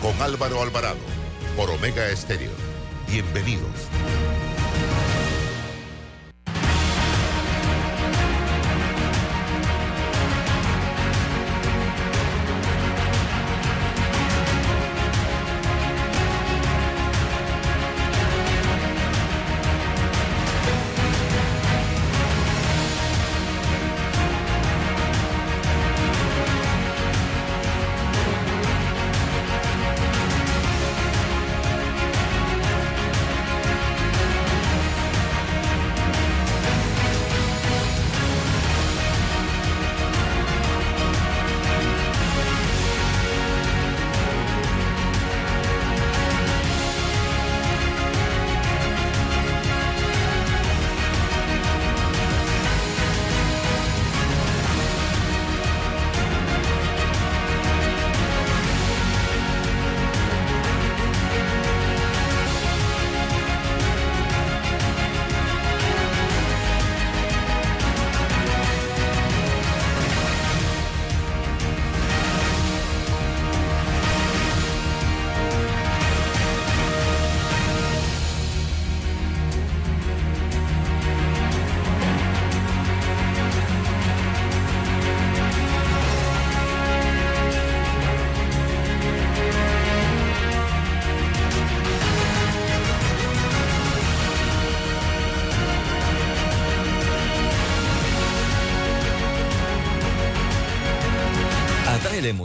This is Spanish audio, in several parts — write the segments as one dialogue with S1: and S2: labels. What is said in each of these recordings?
S1: con Álvaro Alvarado por Omega Estéreo. Bienvenidos.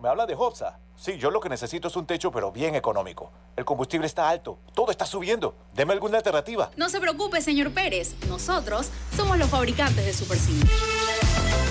S2: ¿Me habla de Hopsa? Sí, yo lo que necesito es un techo, pero bien económico. El combustible está alto, todo está subiendo. Deme alguna alternativa.
S3: No se preocupe, señor Pérez. Nosotros somos los fabricantes de Super C.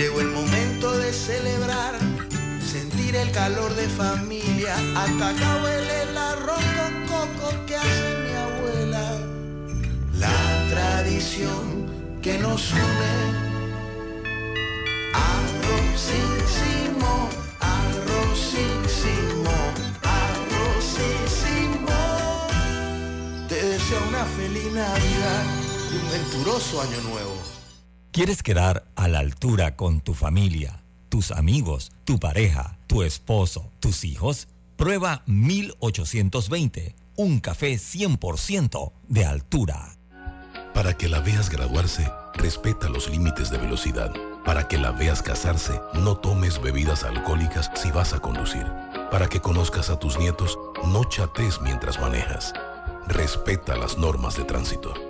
S4: Llegó el momento de celebrar, sentir el calor de familia. Hasta acá huele el arroz con coco que hace mi abuela. La tradición que nos une. Arrozísimo, arrozísimo. una feliz Navidad y un venturoso año nuevo.
S5: ¿Quieres quedar a la altura con tu familia, tus amigos, tu pareja, tu esposo, tus hijos? Prueba 1820, un café 100% de altura.
S6: Para que la veas graduarse, respeta los límites de velocidad. Para que la veas casarse, no tomes bebidas alcohólicas si vas a conducir. Para que conozcas a tus nietos, no chates mientras manejas respeta las normas de tránsito.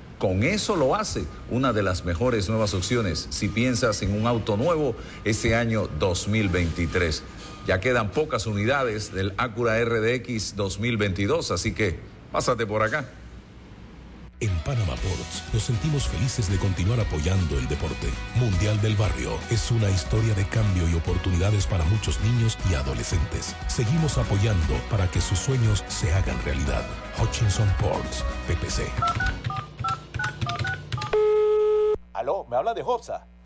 S7: con eso lo hace una de las mejores nuevas opciones si piensas en un auto nuevo ese año 2023. Ya quedan pocas unidades del Acura RDX 2022, así que pásate por acá.
S6: En Panama Ports nos sentimos felices de continuar apoyando el deporte. Mundial del Barrio es una historia de cambio y oportunidades para muchos niños y adolescentes. Seguimos apoyando para que sus sueños se hagan realidad. Hutchinson Ports, PPC.
S2: ¿Me habla de Hobsa?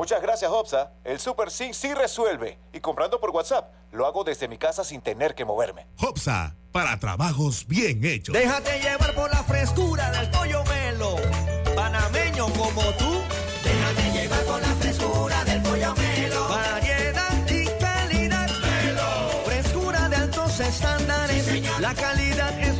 S2: Muchas gracias, Hobsa. El Super Sync sí resuelve. Y comprando por WhatsApp, lo hago desde mi casa sin tener que moverme.
S8: Hopsa, para trabajos bien hechos.
S4: Déjate llevar por la frescura del pollo melo. Panameño como tú. Déjate llevar por la frescura del pollo melo. Variedad y calidad. Melo. Frescura de altos estándares. la calidad es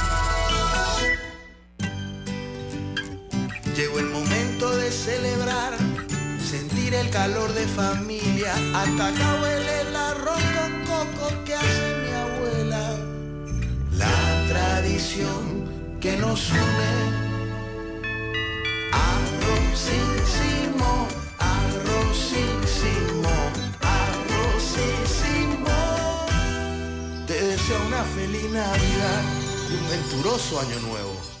S4: Llegó el momento de celebrar, sentir el calor de familia. Hasta acá huele el arroz con coco que hace mi abuela. La tradición que nos une. Arrozísimo, arrozísimo, arrozísimo. Te deseo una feliz Navidad y un venturoso año nuevo.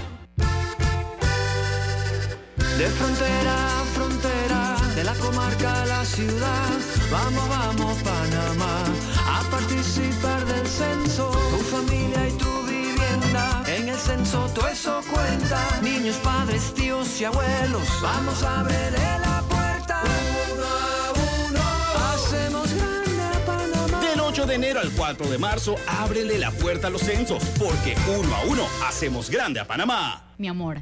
S9: De frontera a frontera, de la comarca a la ciudad, vamos, vamos Panamá, a participar del censo, tu familia y tu vivienda, en el censo todo eso cuenta, niños, padres, tíos y abuelos, vamos a abrirle la puerta, uno a uno, hacemos grande a Panamá.
S10: Del 8 de enero al 4 de marzo, ábrele la puerta a los censos, porque uno a uno hacemos grande a Panamá.
S11: Mi amor,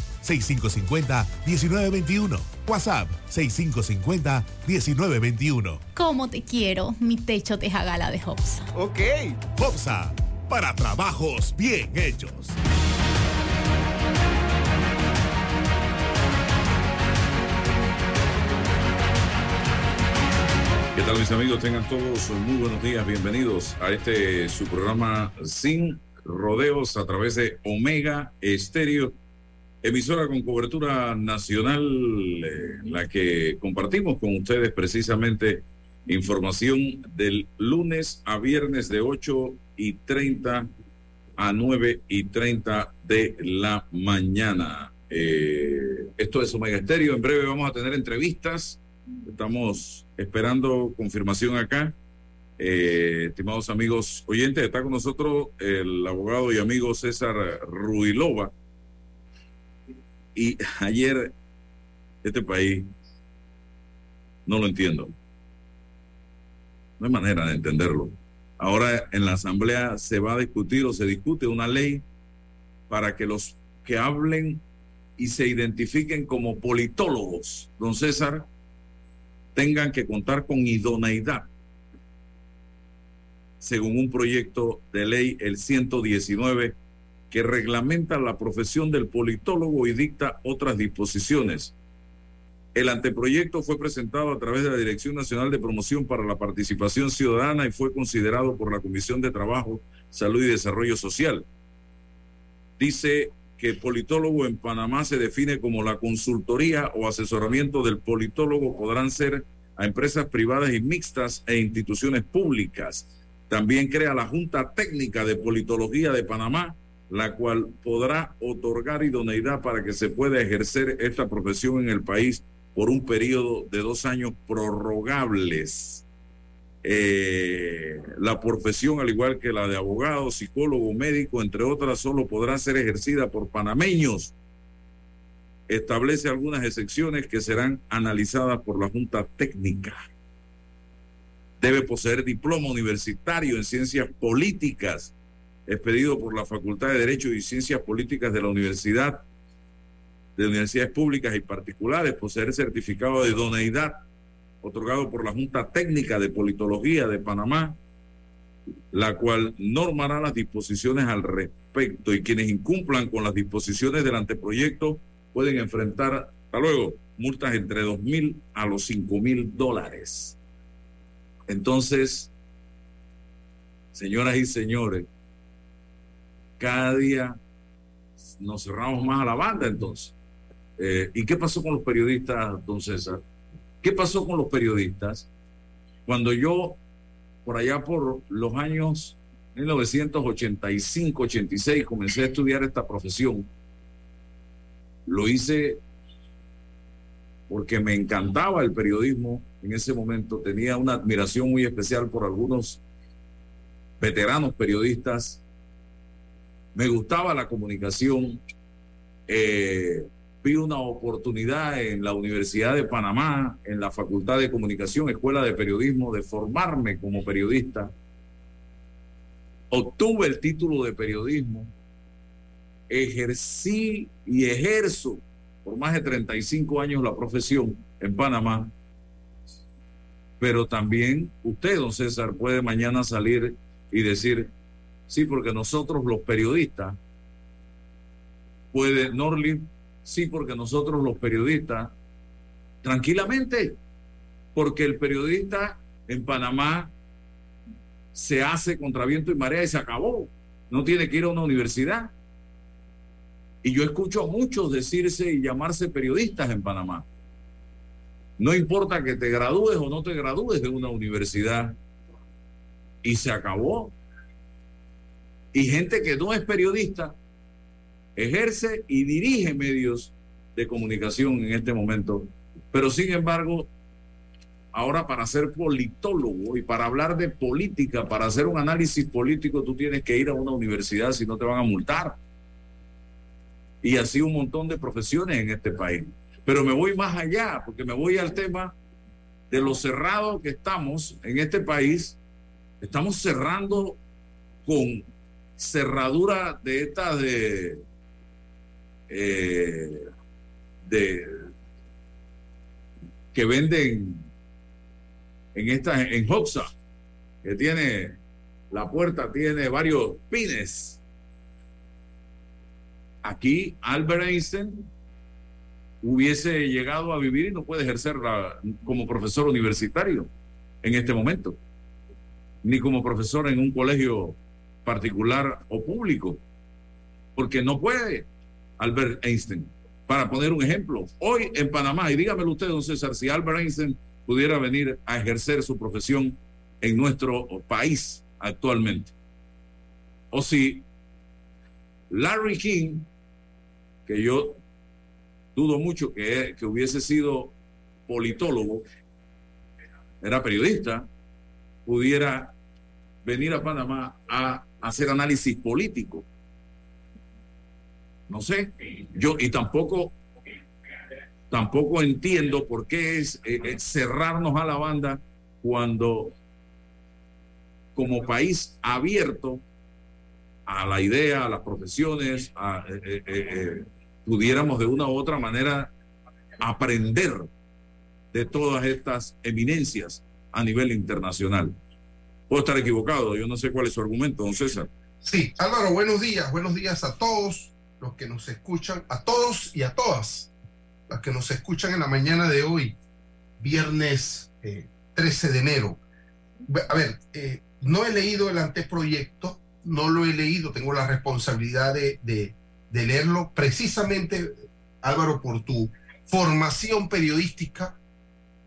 S8: 6550-1921. WhatsApp 6550-1921.
S11: ¿Cómo te quiero, mi techo de jagala de Hopsa?
S8: Ok. Hopsa, para trabajos bien hechos.
S7: ¿Qué tal mis amigos? Tengan todos muy buenos días, bienvenidos a este su programa Sin Rodeos a través de Omega Estéreo, emisora con cobertura nacional, eh, la que compartimos con ustedes precisamente información del lunes a viernes de 8 y 30 a 9 y 30 de la mañana. Eh, esto es Omega Estéreo, en breve vamos a tener entrevistas Estamos esperando confirmación acá. Eh, estimados amigos oyentes, está con nosotros el abogado y amigo César Ruilova. Y ayer este país No lo entiendo. No hay manera de entenderlo. Ahora en la Asamblea se va a discutir o se discute una ley para que los que hablen y se identifiquen como politólogos, don César, tengan que contar con idoneidad, según un proyecto de ley, el 119, que reglamenta la profesión del politólogo y dicta otras disposiciones. El anteproyecto fue presentado a través de la Dirección Nacional de Promoción para la Participación Ciudadana y fue considerado por la Comisión de Trabajo, Salud y Desarrollo Social. Dice que politólogo en Panamá se define como la consultoría o asesoramiento del politólogo podrán ser a empresas privadas y mixtas e instituciones públicas. También crea la Junta Técnica de Politología de Panamá, la cual podrá otorgar idoneidad para que se pueda ejercer esta profesión en el país por un periodo de dos años prorrogables. Eh, la profesión, al igual que la de abogado, psicólogo, médico, entre otras, solo podrá ser ejercida por panameños. Establece algunas excepciones que serán analizadas por la Junta Técnica. Debe poseer diploma universitario en ciencias políticas, expedido por la Facultad de Derecho y Ciencias Políticas de la Universidad de universidades públicas y particulares, poseer certificado de idoneidad otorgado por la Junta Técnica de Politología de Panamá, la cual normará las disposiciones al respecto y quienes incumplan con las disposiciones del anteproyecto pueden enfrentar, hasta luego, multas entre dos mil a los cinco mil dólares. Entonces, señoras y señores, cada día nos cerramos más a la banda entonces. Eh, ¿Y qué pasó con los periodistas, don César? ¿Qué pasó con los periodistas? Cuando yo, por allá por los años 1985-86, comencé a estudiar esta profesión, lo hice porque me encantaba el periodismo en ese momento, tenía una admiración muy especial por algunos veteranos periodistas, me gustaba la comunicación, eh, vi una oportunidad en la Universidad de Panamá, en la Facultad de Comunicación, Escuela de Periodismo, de formarme como periodista. Obtuve el título de periodismo, ejercí y ejerzo por más de 35 años la profesión en Panamá, pero también usted, don César, puede mañana salir y decir, sí, porque nosotros los periodistas, puede, Norlin, Sí, porque nosotros los periodistas, tranquilamente, porque el periodista en Panamá se hace contra viento y marea y se acabó. No tiene que ir a una universidad. Y yo escucho a muchos decirse y llamarse periodistas en Panamá. No importa que te gradúes o no te gradúes de una universidad. Y se acabó. Y gente que no es periodista ejerce y dirige medios de comunicación en este momento, pero sin embargo, ahora para ser politólogo y para hablar de política, para hacer un análisis político, tú tienes que ir a una universidad si no te van a multar. Y así un montón de profesiones en este país. Pero me voy más allá, porque me voy al tema de lo cerrado que estamos en este país. Estamos cerrando con cerradura de estas de eh, de, que venden en esta en Hoxa, que tiene la puerta, tiene varios pines. Aquí Albert Einstein hubiese llegado a vivir y no puede ejercer como profesor universitario en este momento, ni como profesor en un colegio particular o público, porque no puede. Albert Einstein. Para poner un ejemplo, hoy en Panamá, y dígamelo usted, don César, si Albert Einstein pudiera venir a ejercer su profesión en nuestro país actualmente, o si Larry King, que yo dudo mucho que, que hubiese sido politólogo, era periodista, pudiera venir a Panamá a hacer análisis político no sé. Yo, y tampoco tampoco entiendo por qué es, eh, eh, cerrarnos a la banda cuando como país abierto a la idea, a las profesiones, eh, pudiéramos de una u otra manera aprender de todas estas eminencias a nivel internacional. Puedo estar equivocado, yo no sé cuál es su argumento, don César.
S12: Sí, Álvaro, buenos días, buenos días a todos los que nos escuchan, a todos y a todas las que nos escuchan en la mañana de hoy, viernes 13 de enero. A ver, eh, no he leído el anteproyecto, no lo he leído, tengo la responsabilidad de, de, de leerlo precisamente, Álvaro, por tu formación periodística,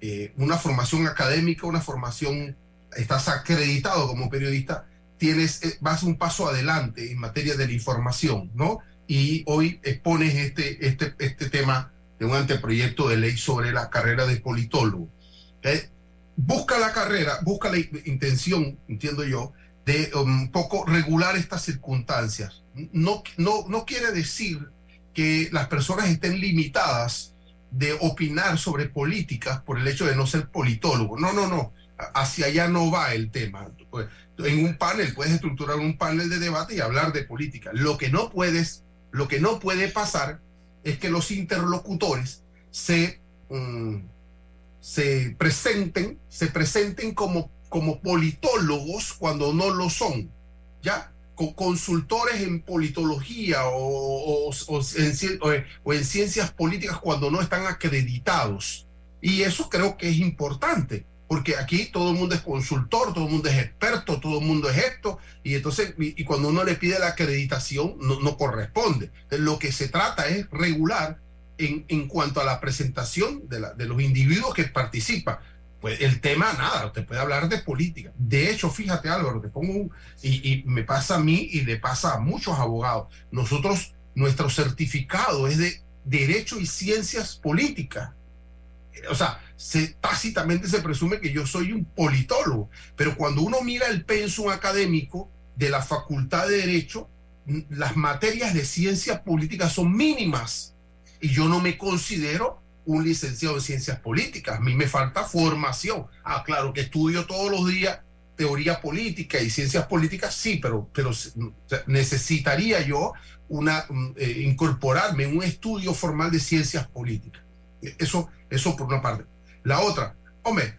S12: eh, una formación académica, una formación, estás acreditado como periodista, tienes, eh, vas un paso adelante en materia de la información, ¿no? Y hoy expones este, este, este tema de un anteproyecto de ley sobre la carrera de politólogo. Busca la carrera, busca la intención, entiendo yo, de un poco regular estas circunstancias. No, no, no quiere decir que las personas estén limitadas de opinar sobre políticas por el hecho de no ser politólogo. No, no, no. Hacia allá no va el tema. Pues, en un panel puedes estructurar un panel de debate y hablar de política. Lo que no puedes, lo que no puede pasar es que los interlocutores se, um, se presenten, se presenten como, como politólogos cuando no lo son, ¿ya? Con consultores en politología o, o, en, ciencias políticas cuando no están acreditados. Y eso creo que es importante, porque aquí todo el mundo es consultor, todo el mundo es experto, todo el mundo es esto, y entonces, y, cuando uno le pide la acreditación, no, no corresponde. Lo que se trata es regular en, en cuanto a la presentación de, la, de los individuos que participan. Pues el tema, nada, usted puede hablar de política. De hecho, fíjate Álvaro, te pongo un, y, y me pasa a mí y le pasa a muchos abogados. Nosotros, nuestro certificado es de Derecho y Ciencias Políticas. O sea, se, tácitamente se presume que yo soy un politólogo, pero cuando uno mira el pensum académico de la Facultad de Derecho, las materias de ciencias políticas son mínimas y yo no me considero un licenciado en ciencias políticas, a mí me falta formación. Ah, claro que estudio todos los días teoría política y ciencias políticas, sí, pero, pero necesitaría yo eh, incorporarme en un estudio formal de ciencias políticas. Eso, eso por una parte. La otra, hombre,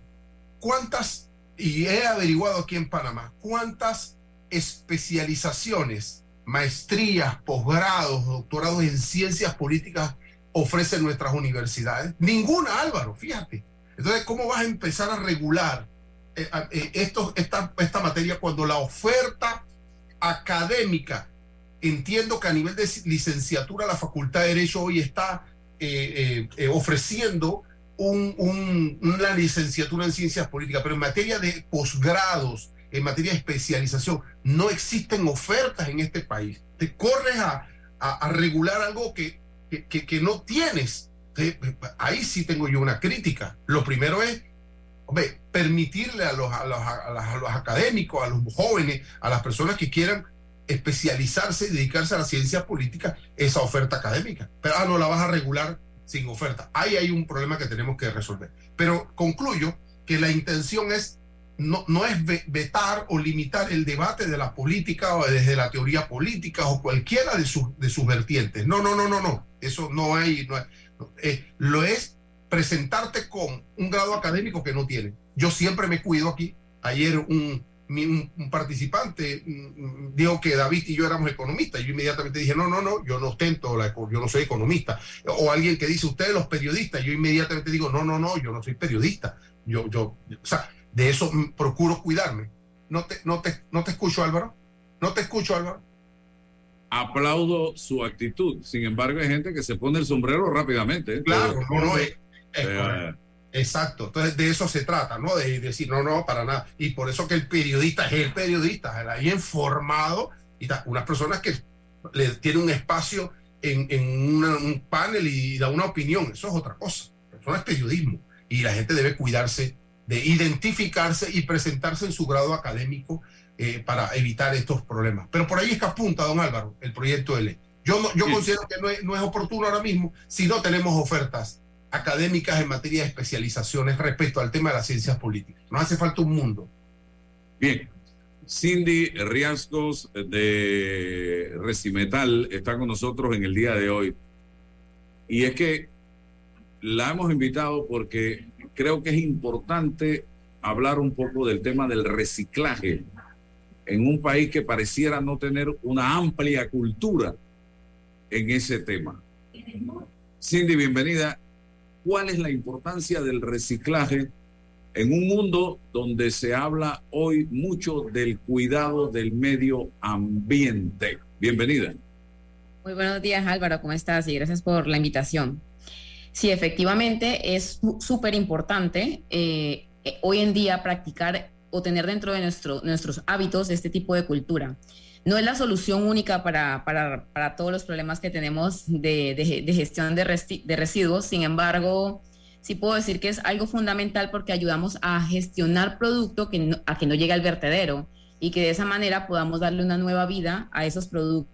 S12: ¿cuántas, y he averiguado aquí en Panamá, cuántas especializaciones, maestrías, posgrados, doctorados en ciencias políticas ofrecen nuestras universidades? Ninguna, Álvaro, fíjate. Entonces, ¿cómo vas a empezar a regular eh, eh, esta, esta materia cuando la oferta académica, entiendo que a nivel de licenciatura la Facultad de Derecho hoy está eh, eh, ofreciendo un, un, una licenciatura en ciencias políticas, pero en materia de posgrados, en materia de especialización, no existen ofertas en este país. Te corres a, regular algo que, que, no tienes. Ahí sí tengo yo una crítica. Lo primero es permitirle a, los, a, los, a los académicos, a los jóvenes, a las personas que quieran especializarse y dedicarse a la ciencia política esa oferta académica. Pero ah, no la vas a regular sin oferta. Ahí hay un problema que tenemos que resolver. Pero concluyo que la intención es no, no es vetar o limitar el debate de la política o desde la teoría política o cualquiera de sus, de sus vertientes. No, no, no, no, no. Eso no hay. No hay eh, lo es presentarte con un grado académico que no tiene. Yo siempre me cuido aquí. Ayer un, un, un, participante dijo que David y yo éramos economistas. Yo inmediatamente dije, no, no, no, yo no ostento, la, yo no soy economista. O alguien que dice, ustedes los periodistas, yo inmediatamente digo, no, no, no, yo no soy periodista. Yo, yo, o sea, de eso procuro cuidarme. No te, no te, no te escucho, Álvaro. No te escucho, Álvaro.
S7: Aplaudo su actitud. Sin embargo, hay gente que se pone el sombrero rápidamente. ¿eh?
S12: Claro, no, no, es, es eh, Exacto, entonces de eso se trata, ¿no? De decir, no, no, para nada. Y por eso que el periodista es el periodista, el ahí informado, y da, unas personas que le tienen un espacio en, en una, un panel y da una opinión, eso es otra cosa. Eso no es periodismo. Y la gente debe cuidarse de identificarse y presentarse en su grado académico eh, para evitar estos problemas. Pero por ahí es que apunta, don Álvaro, el proyecto de ley. Yo, no, yo sí. considero que no es, no es oportuno ahora mismo si no tenemos ofertas académicas en materia de especializaciones respecto al tema de las ciencias políticas. Nos hace falta un mundo.
S7: Bien. Cindy Riascos de Recimetal está con nosotros en el día de hoy. Y es que la hemos invitado porque creo que es importante hablar un poco del tema del reciclaje en un país que pareciera no tener una amplia cultura en ese tema. Cindy, bienvenida. ¿Cuál es la importancia del reciclaje en un mundo donde se habla hoy mucho del cuidado del medio ambiente? Bienvenida.
S13: Muy buenos días Álvaro, ¿cómo estás? Y gracias por la invitación. Sí, efectivamente es súper importante eh, hoy en día practicar o tener dentro de nuestro, nuestros hábitos este tipo de cultura. No es la solución única para, para, para todos los problemas que tenemos de, de, gestión de, de, residuos, sin embargo, sí puedo decir que es algo fundamental porque ayudamos a gestionar producto que a que no llegue al vertedero y que de esa manera podamos darle una nueva vida a esos productos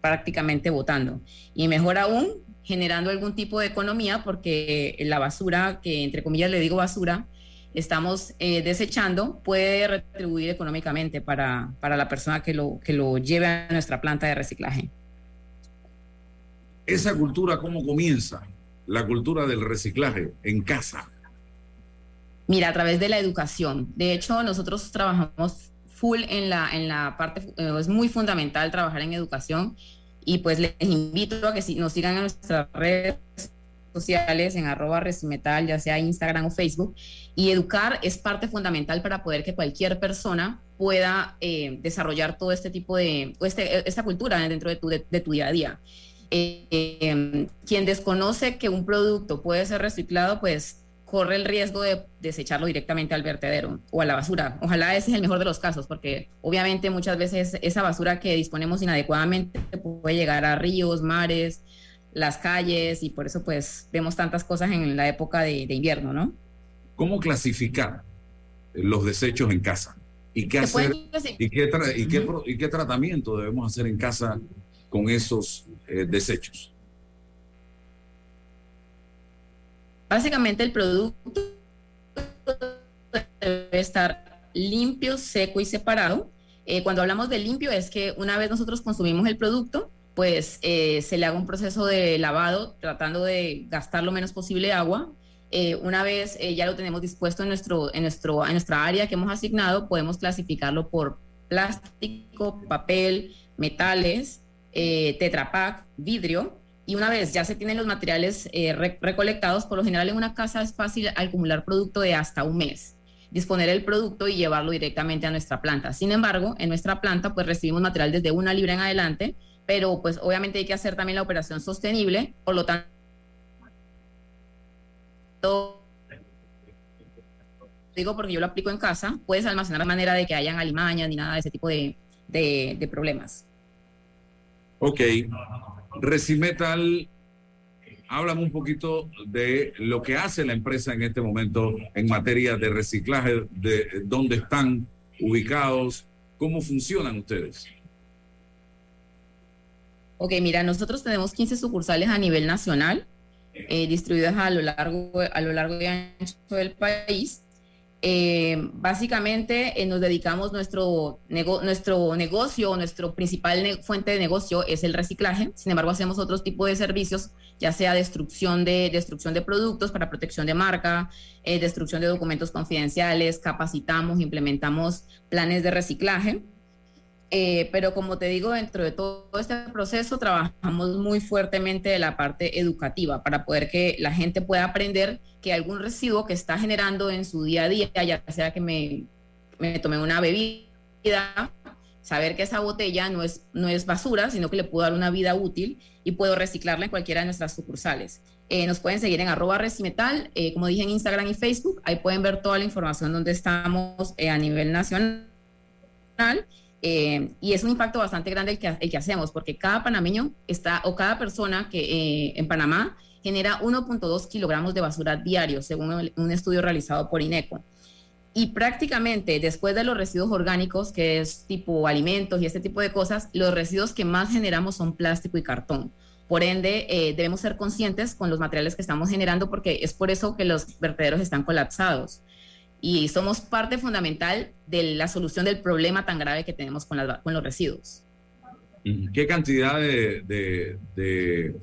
S13: prácticamente votando. Y mejor aún, generando algún tipo de economía porque la basura, que entre comillas le digo basura, estamos eh, desechando puede retribuir económicamente para, para, la persona que lo, que lo lleve a nuestra planta de reciclaje.
S7: ¿Esa cultura cómo comienza? La cultura del reciclaje en casa.
S13: Mira, a través de la educación. De hecho, nosotros trabajamos full en la, en la parte, eh, es muy fundamental trabajar en educación y pues les invito a que nos sigan en nuestras redes sociales en arroba resimetal, ya sea Instagram o Facebook, y educar es parte fundamental para poder que cualquier persona pueda eh, desarrollar todo este tipo de, este, esta cultura dentro de tu, de, tu día a día. Eh, quien desconoce que un producto puede ser reciclado, pues corre el riesgo de desecharlo directamente al vertedero o a la basura. Ojalá ese es el mejor de los casos, porque obviamente muchas veces esa basura que disponemos inadecuadamente puede llegar a ríos, mares, las calles y por eso pues vemos tantas cosas en la época de, invierno, ¿no?
S7: ¿Cómo clasificar los desechos en casa? ¿Y qué hacer? ¿Y qué, y, qué, tratamiento debemos hacer en casa con esos eh, desechos?
S13: Básicamente el producto debe estar limpio, seco y separado. Eh, cuando hablamos de limpio es que una vez nosotros consumimos el producto, pues eh, se le haga un proceso de lavado tratando de gastar lo menos posible agua. Eh, una vez eh, ya lo tenemos dispuesto en, nuestro, en, nuestro, en nuestra área que hemos asignado, podemos clasificarlo por plástico, papel, metales, tetrapac, vidrio. Y una vez ya se tienen los materiales recolectados, por lo general en una casa es fácil acumular producto de hasta un mes disponer el producto y llevarlo directamente a nuestra planta. Sin embargo, en nuestra planta pues recibimos material desde una libra en adelante pero pues obviamente hay que hacer también la operación sostenible, por lo tanto digo porque yo lo aplico en casa, puedes almacenar de manera de que hayan alimañas ni nada de ese tipo de, de, problemas.
S7: Ok. Recimetal, háblame un poquito de lo que hace la empresa en este momento en materia de reciclaje, de dónde están ubicados, cómo funcionan ustedes.
S13: Ok, mira, nosotros tenemos 15 sucursales a nivel nacional, eh, distribuidas a lo largo, a lo largo y ancho del país. Eh, básicamente eh, nos dedicamos nuestro, nuestro negocio, nuestro principal fuente de negocio es el reciclaje. Sin embargo, hacemos otros tipos de servicios, ya sea destrucción de, destrucción de productos para protección de marca, destrucción de documentos confidenciales, capacitamos, implementamos planes de reciclaje. Eh, pero como te digo, dentro de todo este proceso trabajamos muy fuertemente de la parte educativa para poder que la gente pueda aprender que algún residuo que está generando en su día a día, ya sea que me, me tomé una bebida, saber que esa botella no es, no es basura, sino que le puedo dar una vida útil y puedo reciclarla en cualquiera de nuestras sucursales. Eh, nos pueden seguir en arroba recimetal, eh, como dije en Instagram y Facebook, ahí pueden ver toda la información donde estamos a nivel nacional eh, y es un impacto bastante grande el que, hacemos, porque cada panameño está, o cada persona que eh, en Panamá genera 1.2 kilogramos de basura diario, según un estudio realizado por INECO. Y prácticamente después de los residuos orgánicos, que es tipo alimentos y este tipo de cosas, los residuos que más generamos son plástico y cartón. Por ende, eh, debemos ser conscientes con los materiales que estamos generando porque es por eso que los vertederos están colapsados. Y somos parte fundamental de la solución del problema tan grave que tenemos con, las- con los residuos.
S7: ¿Qué cantidad de, de- de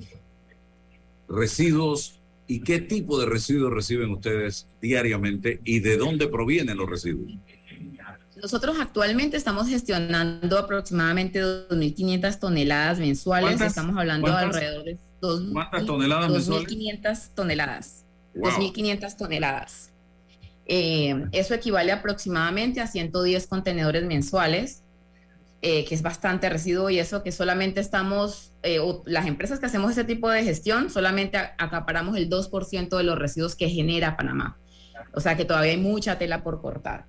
S7: residuos y qué tipo de residuos reciben ustedes diariamente y de dónde provienen los residuos?
S13: Nosotros actualmente estamos gestionando aproximadamente 2.500 toneladas mensuales.
S7: ¿Cuántas?
S13: Estamos hablando de alrededor de dos-
S7: ¿Cuántas toneladas mensuales?
S13: 2.500 toneladas.
S7: Wow.
S13: 2.500 toneladas. Eh, eso equivale aproximadamente a 110 contenedores mensuales, eh, que es bastante residuo y eso que solamente estamos, eh, o las empresas que hacemos este tipo de gestión, solamente acaparamos el 2% de los residuos que genera Panamá. O sea que todavía hay mucha tela por cortar.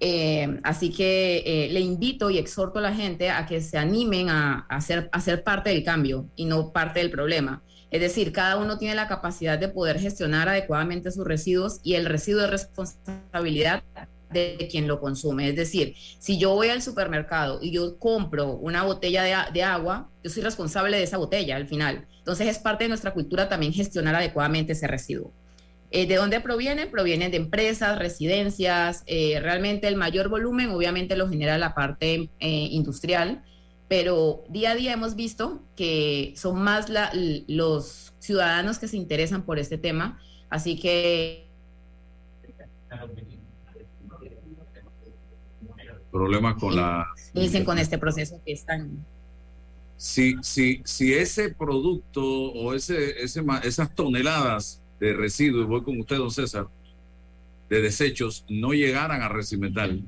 S13: Eh, así que le invito y exhorto a la gente a que se animen a, a ser, a ser parte del cambio y no parte del problema. Es decir, cada uno tiene la capacidad de poder gestionar adecuadamente sus residuos y el residuo es responsabilidad de quien lo consume. Es decir, si yo voy al supermercado y yo compro una botella de, agua, yo soy responsable de esa botella al final. Entonces es parte de nuestra cultura también gestionar adecuadamente ese residuo. Eh, ¿De dónde provienen? Provienen de empresas, residencias, eh, realmente el mayor volumen obviamente lo genera la parte eh, industrial, pero día a día hemos visto que son más la- los ciudadanos que se interesan por este tema, así que
S7: Problemas con la...
S13: dicen con este proceso que están...
S7: Si, si, si ese producto o ese, ese, esas toneladas de residuos, voy con usted, don César, de desechos, no llegaran a Recimetal,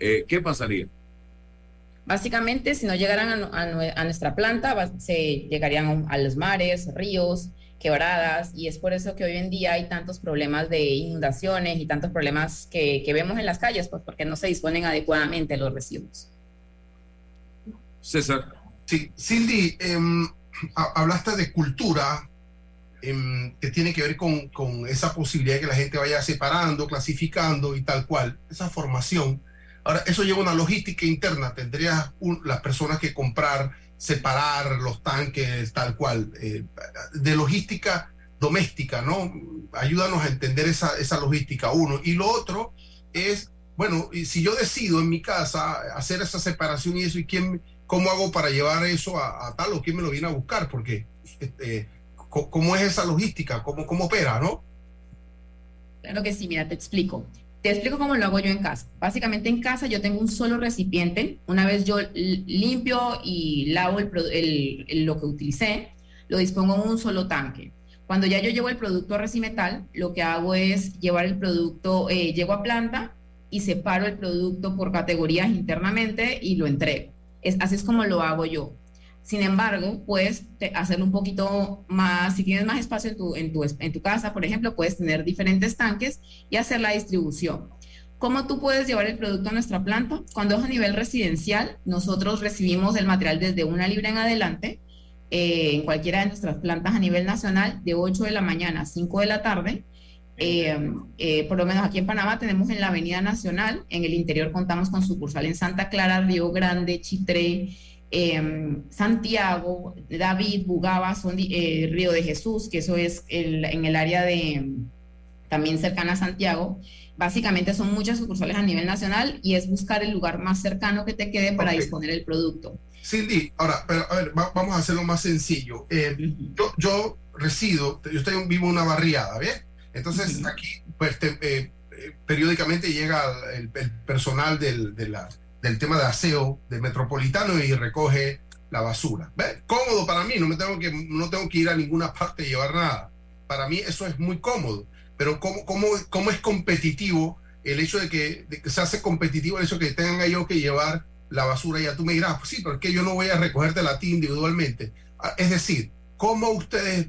S7: eh, ¿qué pasaría?
S13: Básicamente, si no llegaran a, nu- a nue- a nuestra planta, va- se llegarían a, los mares, ríos, quebradas, y es por eso que hoy en día hay tantos problemas de inundaciones y tantos problemas que, que vemos en las calles, pues porque no se disponen adecuadamente los residuos.
S7: César.
S12: Sí, Cindy, ha- hablaste de cultura em, que tiene que ver con, con esa posibilidad de que la gente vaya separando, clasificando y tal cual, esa formación. Ahora, eso lleva una logística interna. Tendrías las personas que comprar, separar los tanques, tal cual, eh, de logística doméstica, ¿no? Ayúdanos a entender esa, esa logística, uno. Y lo otro es, bueno, si yo decido en mi casa hacer esa separación y eso, ¿y quién, cómo hago para llevar eso a, tal o quién me lo viene a buscar? Porque, este, ¿cómo es esa logística? ¿Cómo, cómo opera, no?
S13: Claro que sí, mira, te explico. Te explico cómo lo hago yo en casa. Básicamente en casa yo tengo un solo recipiente. Una vez yo limpio y lavo lo que utilicé, lo dispongo en un solo tanque. Cuando ya yo llevo el producto a Recimetal, lo que hago es llevar el producto, eh, llego a planta y separo el producto por categorías internamente y lo entrego. Así es como lo hago yo. Sin embargo, puedes hacerlo un poquito más, si tienes más espacio en tu, en, tu, en tu casa, por ejemplo, puedes tener diferentes tanques y hacer la distribución. ¿Cómo tú puedes llevar el producto a nuestra planta? Cuando es a nivel residencial, nosotros recibimos el material desde una libra en adelante, eh, en cualquiera de nuestras plantas a nivel nacional, de 8 de la mañana a 5 de la tarde. Eh, eh, por lo menos aquí en Panamá tenemos en la Avenida Nacional, en el interior contamos con sucursal en Santa Clara, Río Grande, Chitré, eh, Santiago, David, Bugaba, son, eh, Río de Jesús, que eso es el- en el área de también cercana a Santiago. Básicamente son muchas sucursales a nivel nacional y es buscar el lugar más cercano que te quede para disponer el producto.
S12: Cindy, ahora, pero, a ver, va- vamos a hacerlo más sencillo. Eh, yo, yo resido, yo estoy, vivo en una barriada, ¿bien? Entonces aquí, pues, te- eh, eh, periódicamente llega el, el personal del, de la- del tema de aseo del metropolitano y recoge la basura. ¿Ves? Cómodo para mí, no, me tengo que, no tengo que ir a ninguna parte y llevar nada. Para mí eso es muy cómodo, pero ¿cómo, cómo, cómo es competitivo el hecho de que, de se hace competitivo el hecho de que tengan yo que llevar la basura ya tú me dirás, pues sí, pero es que yo no voy a recogerte la ti individualmente. Ah, Es decir, ¿cómo ustedes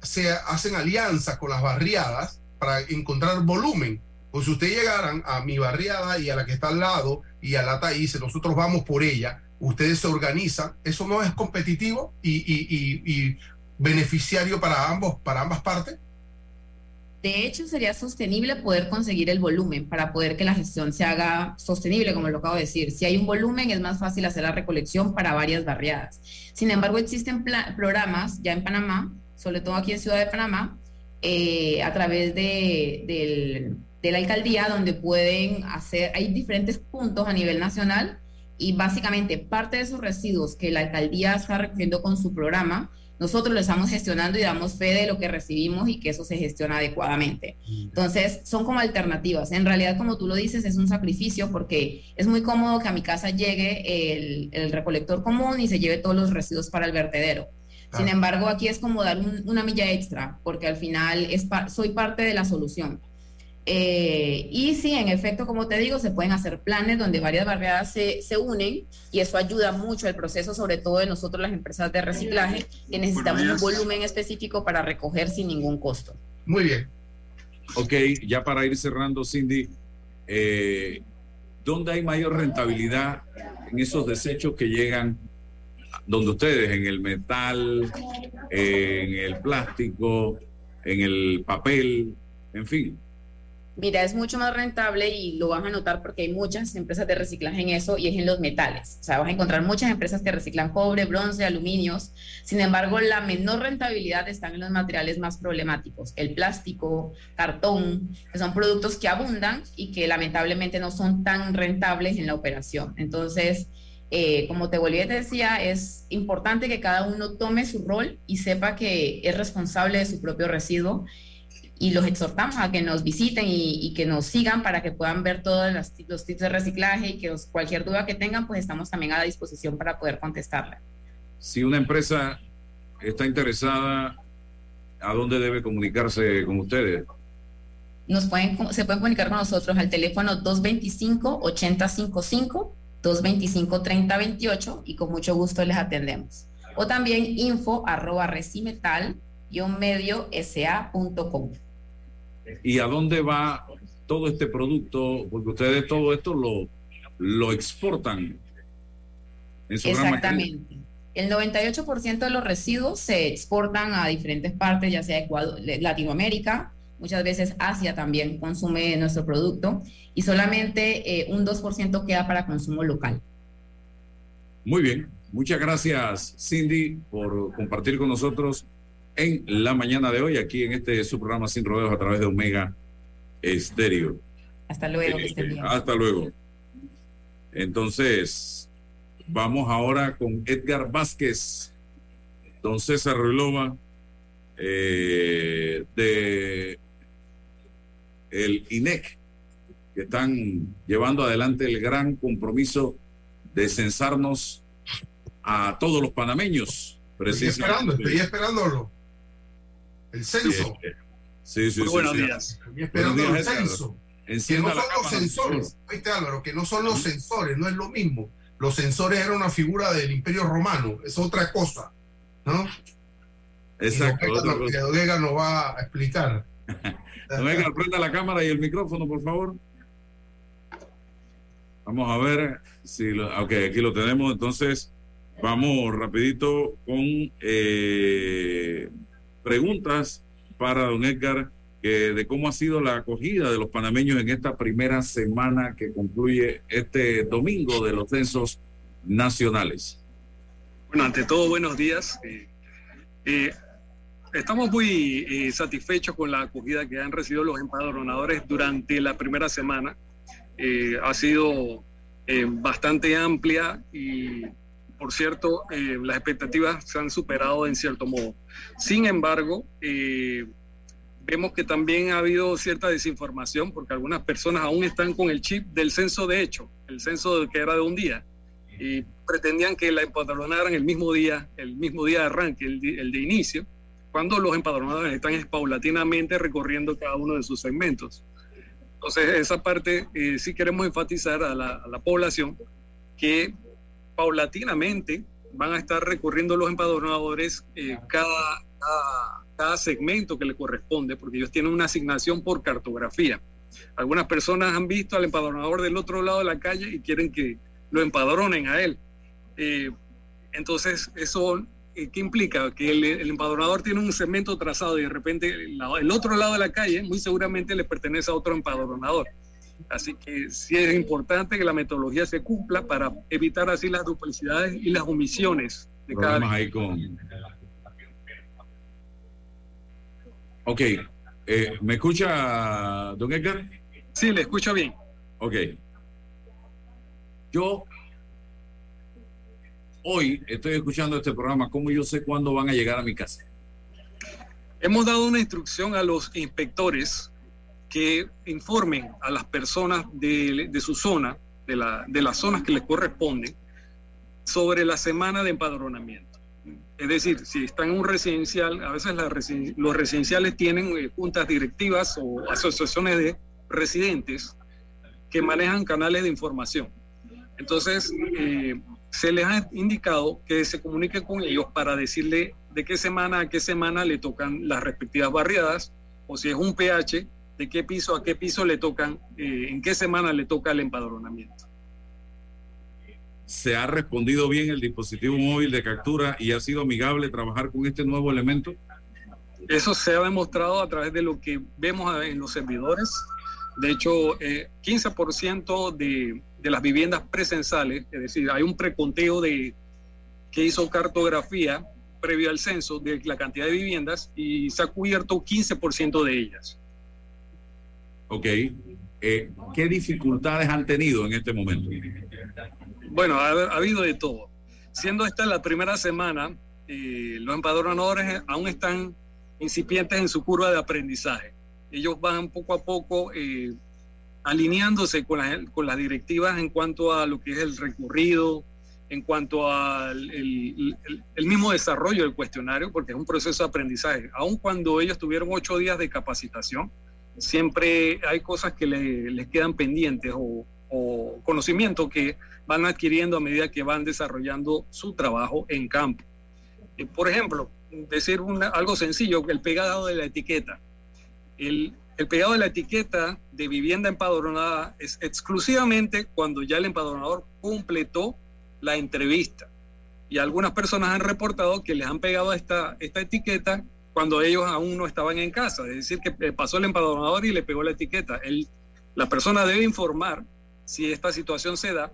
S12: se hacen alianza con las barriadas para encontrar volumen? Pues si ustedes llegaran a mi barriada y a la que está al lado y a la TAIS, nosotros vamos por ella, ustedes se organizan, ¿eso no es competitivo y, beneficiario para ambos, para ambas partes?
S13: De hecho, sería sostenible poder conseguir el volumen para poder que la gestión se haga sostenible, como lo acabo de decir. Si hay un volumen, es más fácil hacer la recolección para varias barriadas. Sin embargo, existen programas ya en Panamá, sobre todo aquí en Ciudad de Panamá, eh, a través de, de la alcaldía, donde pueden hacer, hay diferentes puntos a nivel nacional y básicamente parte de esos residuos que la alcaldía está recogiendo con su programa, nosotros lo estamos gestionando y damos fe de lo que recibimos y que eso se gestiona adecuadamente. Entonces, son como alternativas. En realidad, como tú lo dices, es un sacrificio porque es muy cómodo que a mi casa llegue el, recolector común y se lleve todos los residuos para el vertedero. Sin embargo, aquí es como dar una milla extra, porque al final es soy parte de la solución. Eh, y sí, en efecto, como te digo, se pueden hacer planes donde varias barriadas se, se, unen y eso ayuda mucho al proceso, sobre todo de nosotros las empresas de reciclaje, que necesitamos un volumen específico para recoger sin ningún costo.
S12: Muy bien.
S7: Ok, ya para ir cerrando, Cindy, eh, ¿dónde hay mayor rentabilidad en esos desechos que llegan donde ustedes, en el metal, en el plástico, en el papel, en fin?
S13: Mira, es mucho más rentable y lo vas a notar porque hay muchas empresas de reciclaje en eso y es en los metales. O sea, vas a encontrar muchas empresas que reciclan cobre, bronce, aluminios. Sin embargo, la menor rentabilidad está en los materiales más problemáticos, el plástico, cartón, que son productos que abundan y que lamentablemente no son tan rentables en la operación. Entonces, eh, como te volví a te decía, es importante que cada uno tome su rol y sepa que es responsable de su propio residuo y los exhortamos a que nos visiten y, que nos sigan para que puedan ver todos los, los tips de reciclaje y que cualquier duda que tengan, pues estamos también a la disposición para poder contestarla.
S7: Si una empresa está interesada, ¿a dónde debe comunicarse con ustedes?
S13: Nos pueden, se pueden comunicar con nosotros al teléfono 225-8055, 225-3028 y con mucho gusto les atendemos. O también info arroba recimetal-medio sa.com.
S7: ¿Y a dónde va todo este producto? Porque ustedes todo esto lo, lo exportan.
S13: Exactamente. El 98% de los residuos se exportan a diferentes partes, ya sea Ecuador, Latinoamérica, muchas veces Asia también consume nuestro producto y solamente eh, un 2% queda para consumo local.
S7: Muy bien, muchas gracias Cindy por compartir con nosotros en la mañana de hoy, aquí en este su programa Sin Rodeos a través de Omega Estéreo.
S13: Hasta luego.
S7: Eh, hasta luego. Entonces, vamos ahora con Edgar Vázquez, don César Ruilova, eh, de el INEC, que están llevando adelante el gran compromiso de censarnos a todos los panameños.
S12: Estoy esperando, estoy esperándolo. El censo.
S7: Sí, sí,
S12: Muy buenos días. Esperando el censo. Que no son los sensores. Oíste, Álvaro, que no son los sensores, no es lo mismo. Los sensores eran una figura del Imperio Romano, es otra cosa, ¿no?
S7: Exacto.
S12: Y Odega nos va a explicar.
S7: Odega, prenda la cámara y el micrófono, por favor. Vamos a ver si lo, ok, aquí lo tenemos. Entonces, vamos rapidito con eh, preguntas para don Edgar de cómo ha sido la acogida de los panameños en esta primera semana que concluye este domingo de los censos nacionales.
S14: Bueno, ante todo, buenos días. Eh, eh, estamos muy eh, satisfechos con la acogida que han recibido los empadronadores durante la primera semana. ha sido bastante amplia y por cierto, eh, las expectativas se han superado en cierto modo. Sin embargo, eh, vemos que también ha habido cierta desinformación porque algunas personas aún están con el chip del censo de hecho, el censo que era de un día, y pretendían que la empadronaran el mismo día, el mismo día de arranque, el, de inicio, cuando los empadronadores están paulatinamente recorriendo cada uno de sus segmentos. Entonces, esa parte eh, sí queremos enfatizar a la, a la población que paulatinamente van a estar recorriendo los empadronadores eh, cada, cada, segmento que le corresponde, porque ellos tienen una asignación por cartografía. Algunas personas han visto al empadronador del otro lado de la calle y quieren que lo empadronen a él. Eh, entonces, eso eh, ¿qué implica? Que el, el empadronador tiene un segmento trazado y de repente el otro lado de la calle muy seguramente le pertenece a otro empadronador. Así que sí es importante que la metodología se cumpla para evitar así las duplicidades y las omisiones de cada
S7: con. Ok. eh, ¿Me escucha, don Edgar?
S14: Sí, le escucho bien.
S7: Ok. Yo hoy estoy escuchando este programa. ¿Cómo yo sé cuándo van a llegar a mi casa?
S14: Hemos dado una instrucción a los inspectores que informen a las personas de, de su zona, de, la- de las zonas que les corresponden, sobre la semana de empadronamiento. Es decir, si están en un residencial, a veces los residenciales tienen eh, juntas directivas o asociaciones de residentes que manejan canales de información. Entonces, eh, se les ha indicado que se comunique con ellos para decirle de qué semana a qué semana le tocan las respectivas barriadas, o si es un PH, de qué piso a qué piso le tocan, eh, en qué semana le toca el empadronamiento.
S7: ¿Se ha respondido bien el dispositivo móvil de captura y ha sido amigable trabajar con este nuevo elemento?
S14: Eso se ha demostrado a través de lo que vemos en los servidores. De hecho, eh, 15% de, de las viviendas presenciales, es decir, hay un preconteo de que hizo cartografía previo al censo de la cantidad de viviendas y se ha cubierto 15% de ellas.
S7: Ok. Eh, ¿Qué dificultades han tenido en este momento?
S14: Bueno, ha, ha habido de todo. Siendo esta la primera semana, eh, los empadronadores aún están incipientes en su curva de aprendizaje. Ellos van poco a poco eh, alineándose con, las- con las directivas en cuanto a lo que es el recorrido, en cuanto al el, el- el mismo desarrollo del cuestionario, porque es un proceso de aprendizaje. Aun cuando ellos tuvieron ocho días de capacitación, siempre hay cosas que le- les quedan pendientes o, conocimiento que van adquiriendo a medida que van desarrollando su trabajo en campo. Eh, Por ejemplo, decir una- algo sencillo, el pegado de la etiqueta. El, el pegado de la etiqueta de vivienda empadronada es exclusivamente cuando ya el empadronador completó la entrevista. Y algunas personas han reportado que les han pegado esta, esta etiqueta cuando ellos aún no estaban en casa. Es decir, que eh, pasó el empadronador y le pegó la etiqueta. El- la persona debe informar si esta situación se da,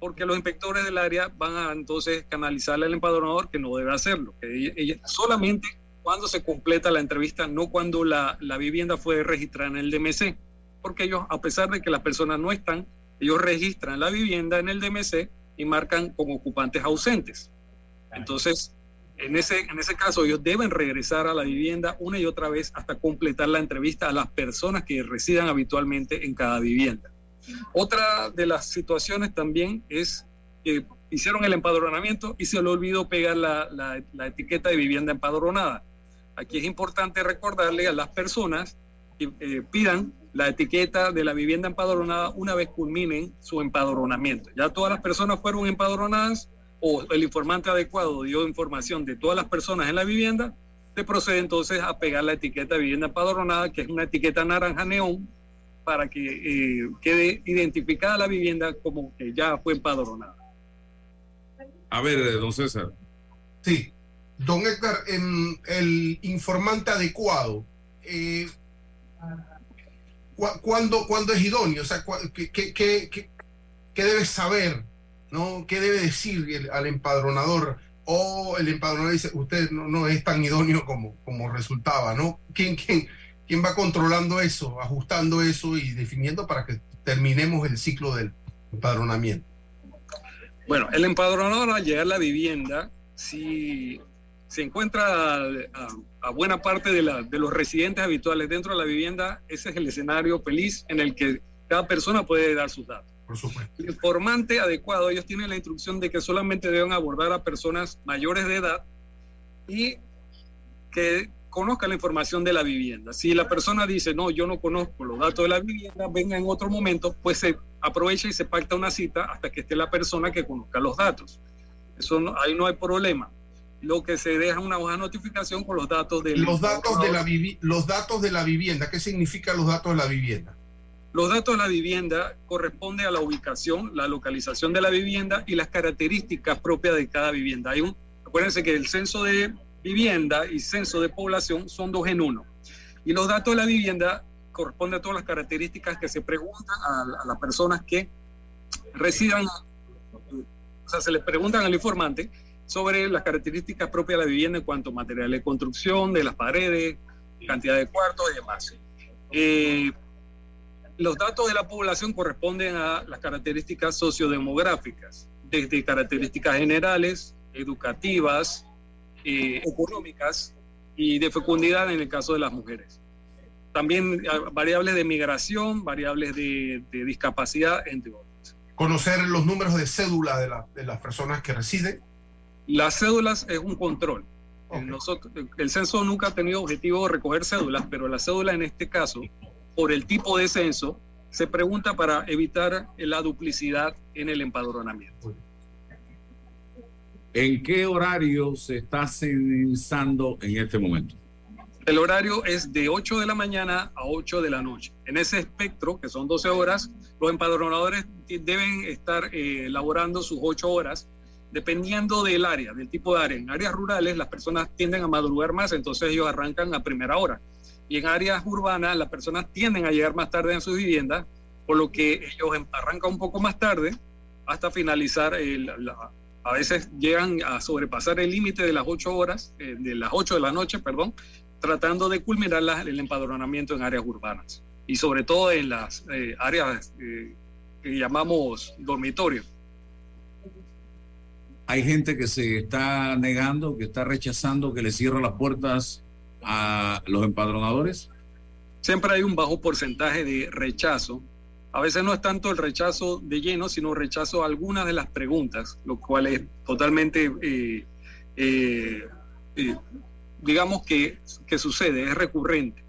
S14: porque los inspectores del área van a entonces canalizarle al empadronador que no debe hacerlo. Que ella- ella- solamente cuando se completa la entrevista, no cuando la, la vivienda fue registrada en el DMC. Porque ellos, a pesar de que las personas no están, ellos registran la vivienda en el DMC y marcan como ocupantes ausentes. Entonces, en ese, en ese caso, ellos deben regresar a la vivienda una y otra vez hasta completar la entrevista a las personas que residan habitualmente en cada vivienda. Otra de las situaciones también es que hicieron el empadronamiento y se le olvidó pegar la, la- la etiqueta de vivienda empadronada. Aquí es importante recordarle a las personas que eh, pidan la etiqueta de la vivienda empadronada una vez culminen su empadronamiento. Ya todas las personas fueron empadronadas o el informante adecuado dio información de todas las personas en la vivienda, se procede entonces a pegar la etiqueta de vivienda empadronada, que es una etiqueta naranja neón, para que eh, quede identificada la vivienda como que ya fue empadronada.
S7: A ver, eh, don César.
S12: Sí. Don Héctor, el informante adecuado, eh, ¿cu- ¿cuándo, cuándo es idóneo? O sea, ¿qué, qué, qué- qué- qué debe saber? ¿No? ¿Qué debe decir el- al empadronador? O el empadronador dice, usted no, es tan idóneo como, como resultaba, ¿no? ¿Quién, quién, ¿Quién va controlando eso, ajustando eso y definiendo para que terminemos el ciclo del empadronamiento?
S14: Bueno, el empadronador al llegar a la vivienda, si se encuentra a, buena parte de los residentes habituales dentro de la vivienda, ese es el escenario feliz en el que cada persona puede dar sus datos.
S12: Por supuesto.
S14: El informante adecuado, ellos tienen la instrucción de que solamente deben abordar a personas mayores de edad y que conozcan la información de la vivienda. Si la persona dice, no, yo no conozco los datos de la vivienda, venga en otro momento, pues se aprovecha y se pacta una cita hasta que esté la persona que conozca los datos. Eso no- ahí no hay problema. Lo que se deja una hoja de notificación con los datos del
S12: Los datos de la vivi- los datos de la vivienda, ¿qué significan los datos de la vivienda?
S14: Los datos de la vivienda corresponden a la ubicación, la localización de la vivienda y las características propias de cada vivienda. Hay un, Acuérdense que el censo de vivienda y censo de población son dos en uno. Y los datos de la vivienda corresponden a todas las características que se preguntan a, las personas que residan, o sea, se les preguntan al informante sobre las características propias de la vivienda en cuanto a material de construcción, de las paredes, cantidad de cuartos y demás. Eh, los datos de la población corresponden a las características sociodemográficas, desde características generales, educativas, eh, económicas y de fecundidad en el caso de las mujeres. También ah, variables de migración, variables de, de discapacidad, entre otras.
S12: Conocer los números de cédula de, la- de las personas que residen.
S14: Las cédulas es un control. Nosotros, el censo nunca ha tenido objetivo de recoger cédulas, pero la cédula en este caso, por el tipo de censo, se pregunta para evitar la duplicidad en el empadronamiento.
S7: ¿En qué horario se está censando en este momento?
S14: El horario es de 8 de la mañana a 8 de la noche. En ese espectro, que son 12 horas, los empadronadores deben estar eh, elaborando sus 8 horas dependiendo del área, del tipo de área. En áreas rurales las personas tienden a madrugar más, entonces ellos arrancan a primera hora. Y en áreas urbanas las personas tienden a llegar más tarde en sus viviendas, por lo que ellos arrancan un poco más tarde hasta finalizar el- a veces llegan a sobrepasar el límite de las 8 horas, eh, de las 8 de la noche, perdón, tratando de culminar el empadronamiento en áreas urbanas y sobre todo en las eh, áreas eh, que llamamos dormitorio.
S7: Hay gente que se está negando, que está rechazando que le cierren las puertas a los empadronadores.
S14: Siempre hay un bajo porcentaje de rechazo. A veces no es tanto el rechazo de lleno, sino rechazo a algunas de las preguntas, lo cual es totalmente, eh, eh, eh, digamos que, que sucede, es recurrente.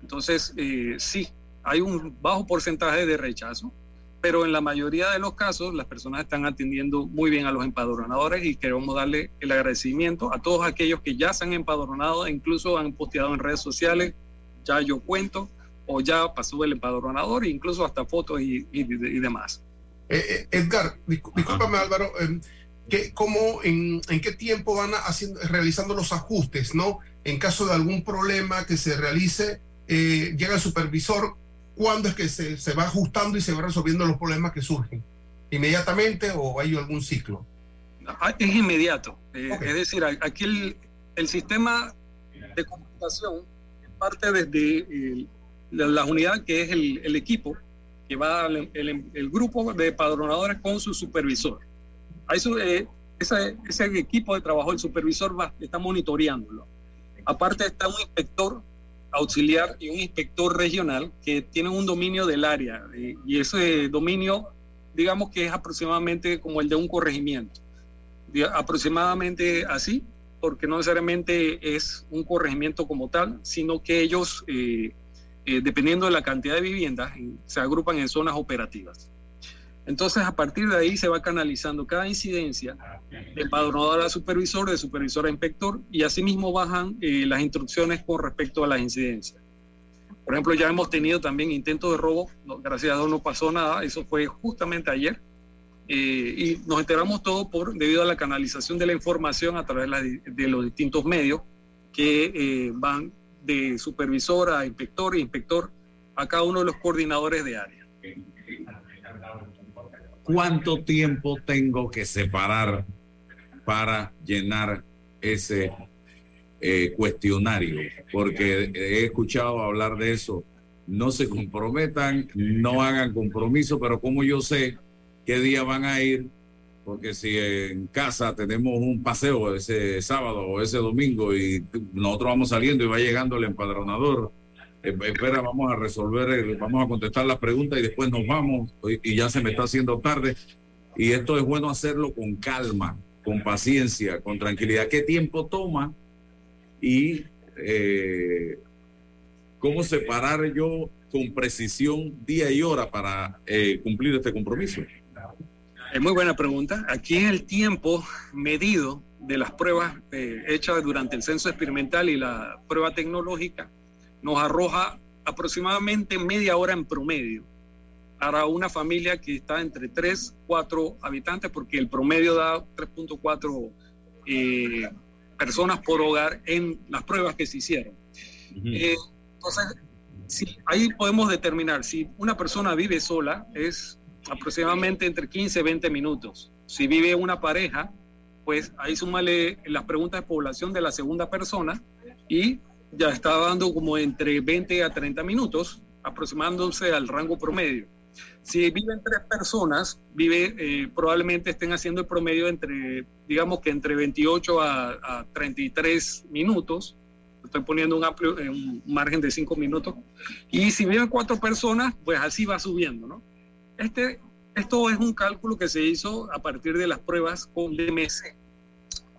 S14: Entonces, sí, hay un bajo porcentaje de rechazo, pero en la mayoría de los casos las personas están atendiendo muy bien a los empadronadores y queremos darle el agradecimiento a todos aquellos que ya se han empadronado e incluso han posteado en redes sociales, ya yo cuento, o ya pasó el empadronador, e incluso hasta fotos y, y- y demás.
S12: Eh, eh, Edgar, discúlpame Álvaro, eh, ¿qué- cómo, en, en qué tiempo van haciendo, realizando los ajustes, no? En caso de algún problema que se realice, eh, llega el supervisor, ¿cuándo es que se, se va ajustando y se va resolviendo los problemas que surgen? ¿Inmediatamente o hay algún ciclo?
S14: Es inmediato. eh, Es decir, a- aquí el, el sistema de computación parte desde la, la unidad que es el, el equipo, que va el, el grupo de padronadores con su supervisor. Ahí su- eh, ese, ese equipo de trabajo, el supervisor va, está monitoreándolo. Aparte está un inspector auxiliar y un inspector regional que tienen un dominio del área y ese dominio digamos que es aproximadamente como el de un corregimiento aproximadamente así, porque no necesariamente es un corregimiento como tal, sino que ellos, eh, eh, dependiendo de la cantidad de viviendas, en- se agrupan en zonas operativas. Entonces, a partir de ahí se va canalizando cada incidencia de empadronador a supervisor, de supervisor a inspector, y asimismo bajan eh, las instrucciones con respecto a las incidencias. Por ejemplo, ya hemos tenido también intentos de robo, no, gracias a Dios no pasó nada, eso fue justamente ayer, eh, y nos enteramos todo por debido a la canalización de la información a través de, los distintos medios que eh, van de supervisor a inspector inspector a cada uno de los coordinadores de área.
S7: ¿Cuánto tiempo tengo que separar para llenar ese eh, cuestionario? Porque he escuchado hablar de eso. No se comprometan, no hagan compromiso, pero como yo sé qué día van a ir, porque si en casa tenemos un paseo ese sábado o ese domingo y nosotros vamos saliendo y va llegando el empadronador, eh, espera, vamos a resolver, el- vamos a contestar las preguntas y después nos vamos y, y ya se me está haciendo tarde. Y esto es bueno hacerlo con calma, con paciencia, con tranquilidad. ¿Qué tiempo toma? Y eh, cómo separar yo con precisión día y hora para eh, cumplir este compromiso.
S14: Es muy buena pregunta. Aquí es el tiempo medido de las pruebas eh, hechas durante el censo experimental y la prueba tecnológica nos arroja aproximadamente media hora en promedio para una familia que está entre 3, 4 habitantes, porque el promedio da 3.4 eh, personas por hogar en las pruebas que se hicieron. Eh, entonces, si, ahí podemos determinar si una persona vive sola es aproximadamente entre 15 y 20 minutos. Si vive una pareja, pues ahí súmale las preguntas de población de la segunda persona y ya está dando como entre 20 a 30 minutos, aproximándose al rango promedio. Si viven tres personas, vive, eh, probablemente estén haciendo el promedio entre, digamos que entre 28 a, 33 minutos. Estoy poniendo un amplio eh, un margen de 5 minutos. Y si viven cuatro personas, pues así va subiendo, ¿no? Este, esto es un cálculo que se hizo a partir de las pruebas con DMC.